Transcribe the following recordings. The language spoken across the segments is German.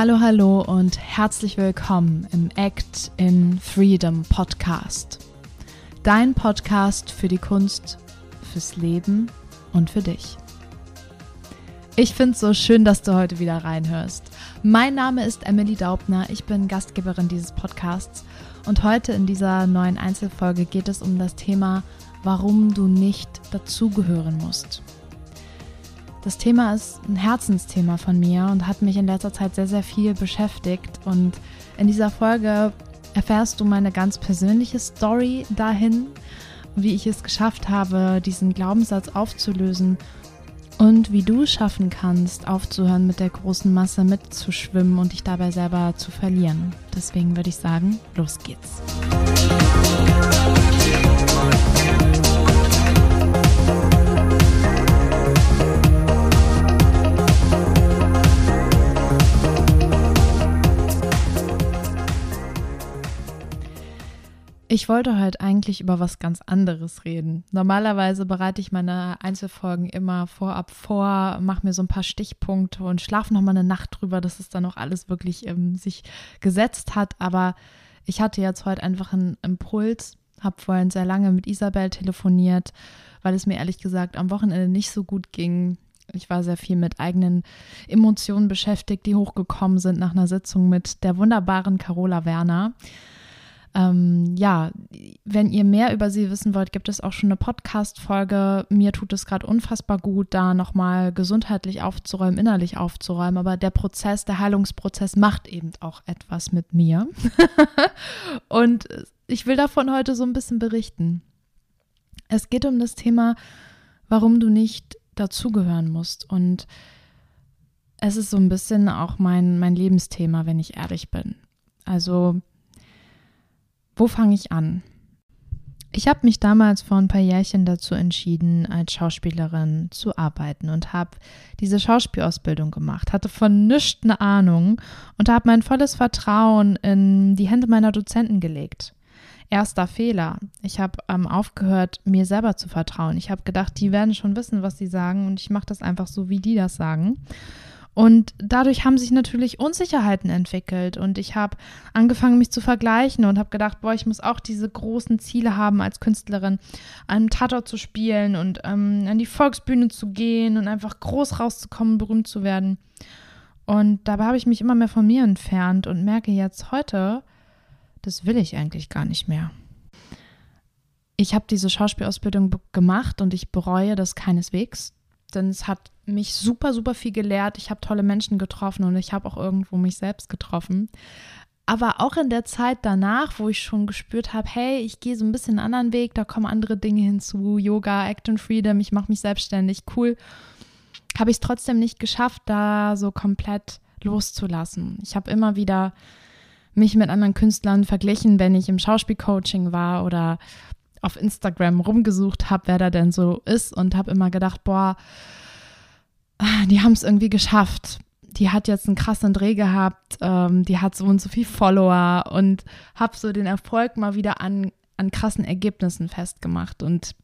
Hallo, hallo und herzlich willkommen im Act in Freedom Podcast. Dein Podcast für die Kunst, fürs Leben und für dich. Ich finde es so schön, dass du heute wieder reinhörst. Mein Name ist Emily Daubner, ich bin Gastgeberin dieses Podcasts und heute in dieser neuen Einzelfolge geht es um das Thema, warum du nicht dazugehören musst. Das Thema ist ein Herzensthema von mir und hat mich in letzter Zeit sehr, sehr viel beschäftigt. Und in dieser Folge erfährst du meine ganz persönliche Story dahin, wie ich es geschafft habe, diesen Glaubenssatz aufzulösen und wie du schaffen kannst, aufzuhören, mit der großen Masse mitzuschwimmen und dich dabei selber zu verlieren. Deswegen würde ich sagen, los geht's. Ich wollte heute eigentlich über was ganz anderes reden. Normalerweise bereite ich meine Einzelfolgen immer vorab vor, mache mir so ein paar Stichpunkte und schlafe nochmal eine Nacht drüber, dass es dann auch alles wirklich ähm, sich gesetzt hat. Aber ich hatte jetzt heute einfach einen Impuls, habe vorhin sehr lange mit Isabel telefoniert, weil es mir ehrlich gesagt am Wochenende nicht so gut ging. Ich war sehr viel mit eigenen Emotionen beschäftigt, die hochgekommen sind nach einer Sitzung mit der wunderbaren Carola Werner. Ähm, ja, wenn ihr mehr über sie wissen wollt, gibt es auch schon eine Podcast-Folge. Mir tut es gerade unfassbar gut, da nochmal gesundheitlich aufzuräumen, innerlich aufzuräumen. Aber der Prozess, der Heilungsprozess macht eben auch etwas mit mir. Und ich will davon heute so ein bisschen berichten. Es geht um das Thema, warum du nicht dazugehören musst. Und es ist so ein bisschen auch mein, mein Lebensthema, wenn ich ehrlich bin. Also wo fange ich an? Ich habe mich damals vor ein paar Jährchen dazu entschieden, als Schauspielerin zu arbeiten und habe diese Schauspielausbildung gemacht, hatte von nichts eine Ahnung und habe mein volles Vertrauen in die Hände meiner Dozenten gelegt. Erster Fehler. Ich habe ähm, aufgehört, mir selber zu vertrauen. Ich habe gedacht, die werden schon wissen, was sie sagen und ich mache das einfach so, wie die das sagen. Und dadurch haben sich natürlich Unsicherheiten entwickelt und ich habe angefangen, mich zu vergleichen und habe gedacht, boah, ich muss auch diese großen Ziele haben als Künstlerin, einen Tatort zu spielen und ähm, an die Volksbühne zu gehen und einfach groß rauszukommen, berühmt zu werden. Und dabei habe ich mich immer mehr von mir entfernt und merke jetzt heute, das will ich eigentlich gar nicht mehr. Ich habe diese Schauspielausbildung gemacht und ich bereue das keineswegs denn es hat mich super, super viel gelehrt. Ich habe tolle Menschen getroffen und ich habe auch irgendwo mich selbst getroffen. Aber auch in der Zeit danach, wo ich schon gespürt habe, hey, ich gehe so ein bisschen einen anderen Weg, da kommen andere Dinge hinzu, Yoga, Act and Freedom, ich mache mich selbstständig, cool, habe ich es trotzdem nicht geschafft, da so komplett loszulassen. Ich habe immer wieder mich mit anderen Künstlern verglichen, wenn ich im Schauspielcoaching war oder auf Instagram rumgesucht habe, wer da denn so ist und habe immer gedacht, boah, die haben es irgendwie geschafft. Die hat jetzt einen krassen Dreh gehabt, ähm, die hat so und so viel Follower und habe so den Erfolg mal wieder an, an krassen Ergebnissen festgemacht. Und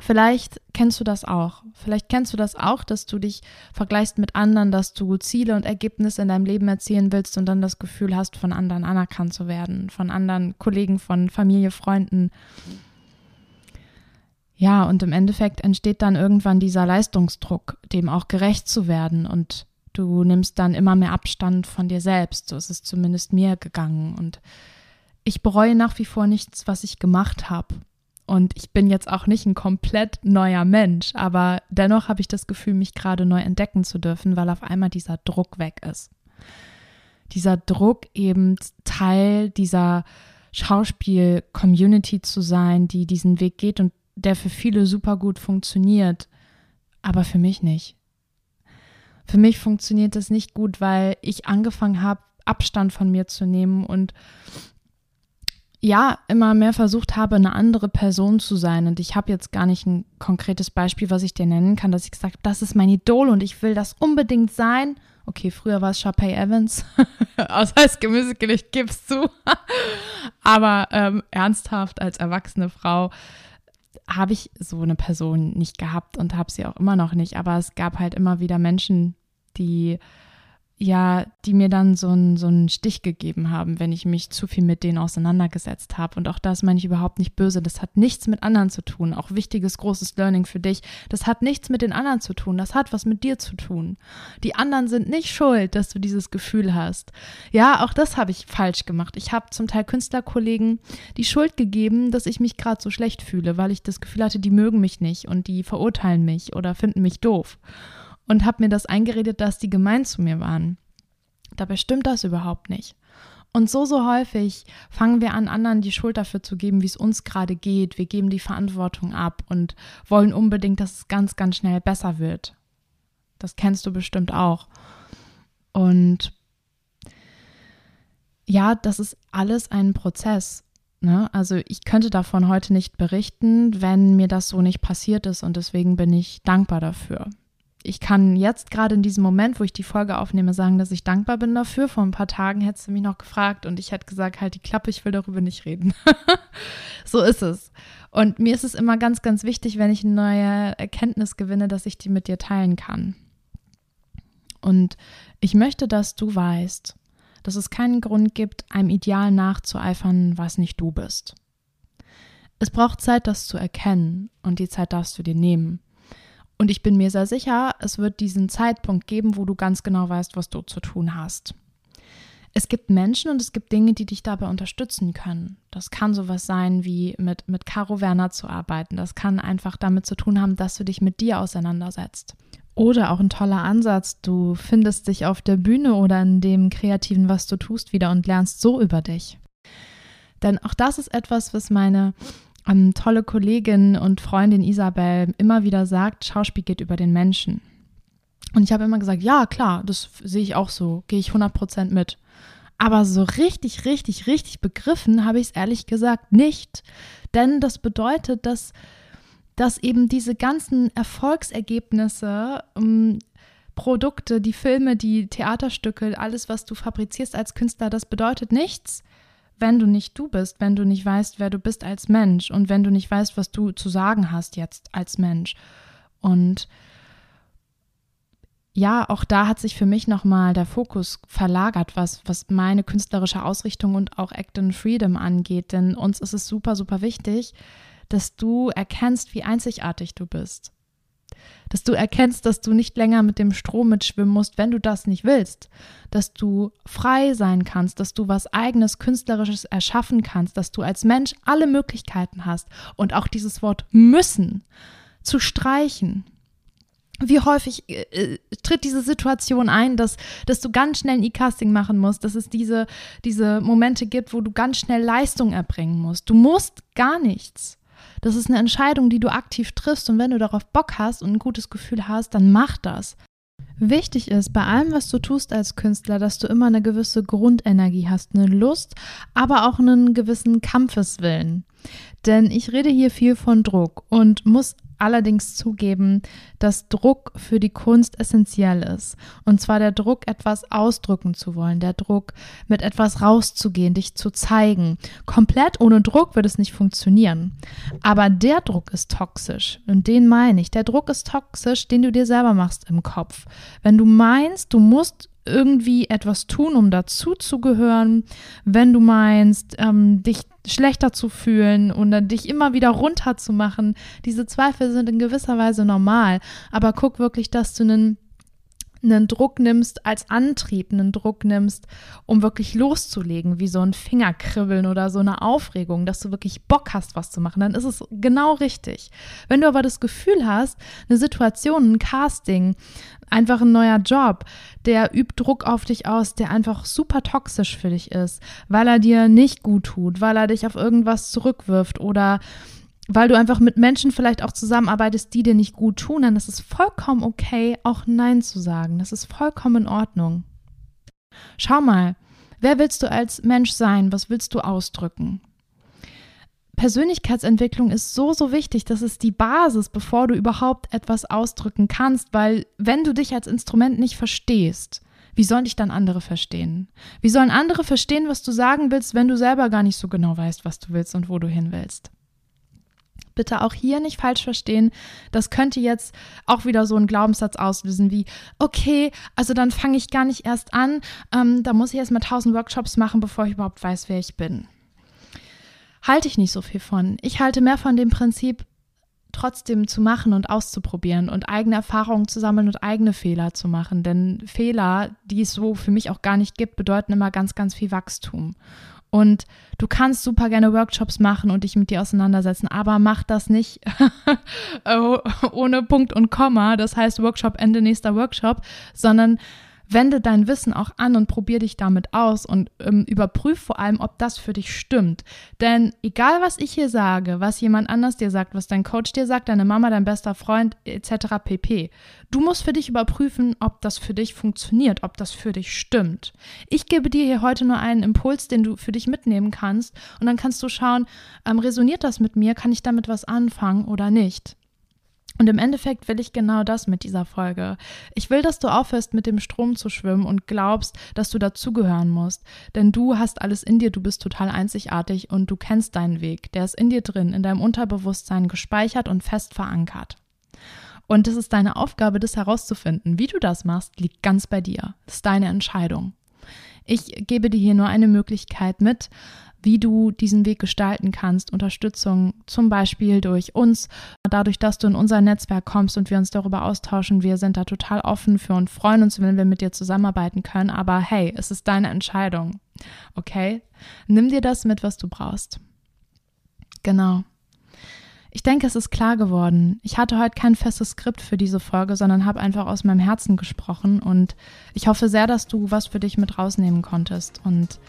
Vielleicht kennst du das auch. Vielleicht kennst du das auch, dass du dich vergleichst mit anderen, dass du Ziele und Ergebnisse in deinem Leben erzielen willst und dann das Gefühl hast, von anderen anerkannt zu werden, von anderen Kollegen, von Familie, Freunden. Ja, und im Endeffekt entsteht dann irgendwann dieser Leistungsdruck, dem auch gerecht zu werden und du nimmst dann immer mehr Abstand von dir selbst. So ist es zumindest mir gegangen und ich bereue nach wie vor nichts, was ich gemacht habe. Und ich bin jetzt auch nicht ein komplett neuer Mensch, aber dennoch habe ich das Gefühl, mich gerade neu entdecken zu dürfen, weil auf einmal dieser Druck weg ist. Dieser Druck eben Teil dieser Schauspiel-Community zu sein, die diesen Weg geht und der für viele super gut funktioniert, aber für mich nicht. Für mich funktioniert das nicht gut, weil ich angefangen habe, Abstand von mir zu nehmen und ja, immer mehr versucht habe, eine andere Person zu sein. Und ich habe jetzt gar nicht ein konkretes Beispiel, was ich dir nennen kann, dass ich gesagt habe, das ist mein Idol und ich will das unbedingt sein. Okay, früher war es Sharpay Evans. Aus heißt Gemüsegericht gibst du. Aber ähm, ernsthaft als erwachsene Frau habe ich so eine Person nicht gehabt und habe sie auch immer noch nicht. Aber es gab halt immer wieder Menschen, die ja, die mir dann so einen so Stich gegeben haben, wenn ich mich zu viel mit denen auseinandergesetzt habe. Und auch das meine ich überhaupt nicht böse. Das hat nichts mit anderen zu tun. Auch wichtiges, großes Learning für dich. Das hat nichts mit den anderen zu tun. Das hat was mit dir zu tun. Die anderen sind nicht schuld, dass du dieses Gefühl hast. Ja, auch das habe ich falsch gemacht. Ich habe zum Teil Künstlerkollegen die Schuld gegeben, dass ich mich gerade so schlecht fühle, weil ich das Gefühl hatte, die mögen mich nicht und die verurteilen mich oder finden mich doof und habe mir das eingeredet, dass die gemein zu mir waren. Dabei stimmt das überhaupt nicht. Und so, so häufig fangen wir an, anderen die Schuld dafür zu geben, wie es uns gerade geht. Wir geben die Verantwortung ab und wollen unbedingt, dass es ganz, ganz schnell besser wird. Das kennst du bestimmt auch. Und ja, das ist alles ein Prozess. Ne? Also ich könnte davon heute nicht berichten, wenn mir das so nicht passiert ist und deswegen bin ich dankbar dafür ich kann jetzt gerade in diesem Moment, wo ich die Folge aufnehme, sagen, dass ich dankbar bin dafür. Vor ein paar Tagen hättest du mich noch gefragt und ich hätte gesagt, halt die Klappe, ich will darüber nicht reden. so ist es. Und mir ist es immer ganz, ganz wichtig, wenn ich eine neue Erkenntnis gewinne, dass ich die mit dir teilen kann. Und ich möchte, dass du weißt, dass es keinen Grund gibt, einem Ideal nachzueifern, was nicht du bist. Es braucht Zeit, das zu erkennen, und die Zeit darfst du dir nehmen. Und ich bin mir sehr sicher, es wird diesen Zeitpunkt geben, wo du ganz genau weißt, was du zu tun hast. Es gibt Menschen und es gibt Dinge, die dich dabei unterstützen können. Das kann sowas sein, wie mit, mit Caro Werner zu arbeiten. Das kann einfach damit zu tun haben, dass du dich mit dir auseinandersetzt. Oder auch ein toller Ansatz, du findest dich auf der Bühne oder in dem Kreativen, was du tust, wieder und lernst so über dich. Denn auch das ist etwas, was meine ähm, tolle Kollegin und Freundin Isabel immer wieder sagt, Schauspiel geht über den Menschen. Und ich habe immer gesagt, ja, klar, das sehe ich auch so, gehe ich 100% mit. Aber so richtig, richtig, richtig begriffen habe ich es ehrlich gesagt nicht. Denn das bedeutet, dass, dass eben diese ganzen Erfolgsergebnisse, ähm, Produkte, die Filme, die Theaterstücke, alles, was du fabrizierst als Künstler, das bedeutet nichts, wenn du nicht du bist, wenn du nicht weißt, wer du bist als Mensch und wenn du nicht weißt, was du zu sagen hast jetzt als Mensch. Und ja, auch da hat sich für mich nochmal der Fokus verlagert, was, was meine künstlerische Ausrichtung und auch Act in Freedom angeht. Denn uns ist es super, super wichtig, dass du erkennst, wie einzigartig du bist dass du erkennst, dass du nicht länger mit dem Strom mitschwimmen musst, wenn du das nicht willst, dass du frei sein kannst, dass du was eigenes künstlerisches erschaffen kannst, dass du als Mensch alle Möglichkeiten hast und auch dieses Wort müssen zu streichen. Wie häufig äh, äh tritt diese Situation ein, dass, dass du ganz schnell ein E-Casting machen musst, dass es diese, diese Momente gibt, wo du ganz schnell Leistung erbringen musst. Du musst gar nichts. Das ist eine Entscheidung, die du aktiv triffst und wenn du darauf Bock hast und ein gutes Gefühl hast, dann mach das. Wichtig ist bei allem, was du tust als Künstler, dass du immer eine gewisse Grundenergie hast, eine Lust, aber auch einen gewissen Kampfeswillen. Denn ich rede hier viel von Druck und muss allerdings zugeben, dass Druck für die Kunst essentiell ist. Und zwar der Druck, etwas ausdrücken zu wollen, der Druck, mit etwas rauszugehen, dich zu zeigen. Komplett ohne Druck wird es nicht funktionieren. Aber der Druck ist toxisch. Und den meine ich. Der Druck ist toxisch, den du dir selber machst im Kopf. Wenn du meinst, du musst irgendwie etwas tun, um dazuzugehören, wenn du meinst, ähm, dich schlechter zu fühlen und dann dich immer wieder runterzumachen. Diese Zweifel sind in gewisser Weise normal, aber guck wirklich, dass du einen einen Druck nimmst als Antrieb, einen Druck nimmst, um wirklich loszulegen, wie so ein Fingerkribbeln oder so eine Aufregung, dass du wirklich Bock hast, was zu machen, dann ist es genau richtig. Wenn du aber das Gefühl hast, eine Situation, ein Casting, einfach ein neuer Job, der übt Druck auf dich aus, der einfach super toxisch für dich ist, weil er dir nicht gut tut, weil er dich auf irgendwas zurückwirft oder weil du einfach mit Menschen vielleicht auch zusammenarbeitest, die dir nicht gut tun, dann ist es vollkommen okay, auch Nein zu sagen. Das ist vollkommen in Ordnung. Schau mal, wer willst du als Mensch sein? Was willst du ausdrücken? Persönlichkeitsentwicklung ist so, so wichtig. Das ist die Basis, bevor du überhaupt etwas ausdrücken kannst, weil wenn du dich als Instrument nicht verstehst, wie sollen dich dann andere verstehen? Wie sollen andere verstehen, was du sagen willst, wenn du selber gar nicht so genau weißt, was du willst und wo du hin willst? Bitte auch hier nicht falsch verstehen. Das könnte jetzt auch wieder so einen Glaubenssatz auslösen wie, okay, also dann fange ich gar nicht erst an. Ähm, da muss ich erst mal tausend Workshops machen, bevor ich überhaupt weiß, wer ich bin. Halte ich nicht so viel von. Ich halte mehr von dem Prinzip, trotzdem zu machen und auszuprobieren und eigene Erfahrungen zu sammeln und eigene Fehler zu machen. Denn Fehler, die es so für mich auch gar nicht gibt, bedeuten immer ganz, ganz viel Wachstum. Und du kannst super gerne Workshops machen und dich mit dir auseinandersetzen, aber mach das nicht ohne Punkt und Komma, das heißt Workshop Ende nächster Workshop, sondern wende dein Wissen auch an und probier dich damit aus und ähm, überprüf vor allem, ob das für dich stimmt. Denn egal, was ich hier sage, was jemand anders dir sagt, was dein Coach dir sagt, deine Mama, dein bester Freund etc. pp. Du musst für dich überprüfen, ob das für dich funktioniert, ob das für dich stimmt. Ich gebe dir hier heute nur einen Impuls, den du für dich mitnehmen kannst und dann kannst du schauen, ähm, resoniert das mit mir, kann ich damit was anfangen oder nicht. Und im Endeffekt will ich genau das mit dieser Folge. Ich will, dass du aufhörst, mit dem Strom zu schwimmen und glaubst, dass du dazugehören musst. Denn du hast alles in dir, du bist total einzigartig und du kennst deinen Weg. Der ist in dir drin, in deinem Unterbewusstsein gespeichert und fest verankert. Und es ist deine Aufgabe, das herauszufinden. Wie du das machst, liegt ganz bei dir. Das ist deine Entscheidung. Ich gebe dir hier nur eine Möglichkeit mit, wie du diesen Weg gestalten kannst. Unterstützung zum Beispiel durch uns, dadurch, dass du in unser Netzwerk kommst und wir uns darüber austauschen. Wir sind da total offen für und freuen uns, wenn wir mit dir zusammenarbeiten können. Aber hey, es ist deine Entscheidung. Okay? Nimm dir das mit, was du brauchst. Genau. Ich denke, es ist klar geworden. Ich hatte heute kein festes Skript für diese Folge, sondern habe einfach aus meinem Herzen gesprochen und ich hoffe sehr, dass du was für dich mit rausnehmen konntest und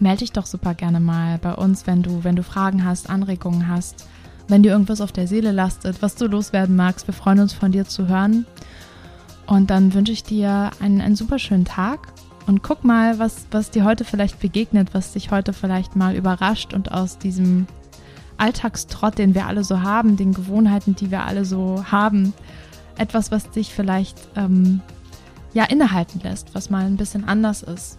melde dich doch super gerne mal bei uns, wenn du, wenn du Fragen hast, Anregungen hast, wenn dir irgendwas auf der Seele lastet, was du loswerden magst. Wir freuen uns von dir zu hören. Und dann wünsche ich dir einen, einen super schönen Tag und guck mal, was, was dir heute vielleicht begegnet, was dich heute vielleicht mal überrascht und aus diesem Alltagstrott, den wir alle so haben, den Gewohnheiten, die wir alle so haben, etwas, was dich vielleicht ähm, ja innehalten lässt, was mal ein bisschen anders ist.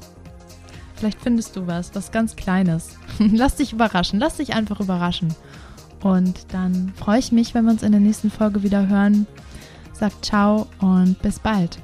Vielleicht findest du was, was ganz Kleines. lass dich überraschen, lass dich einfach überraschen. Und dann freue ich mich, wenn wir uns in der nächsten Folge wieder hören. Sag ciao und bis bald.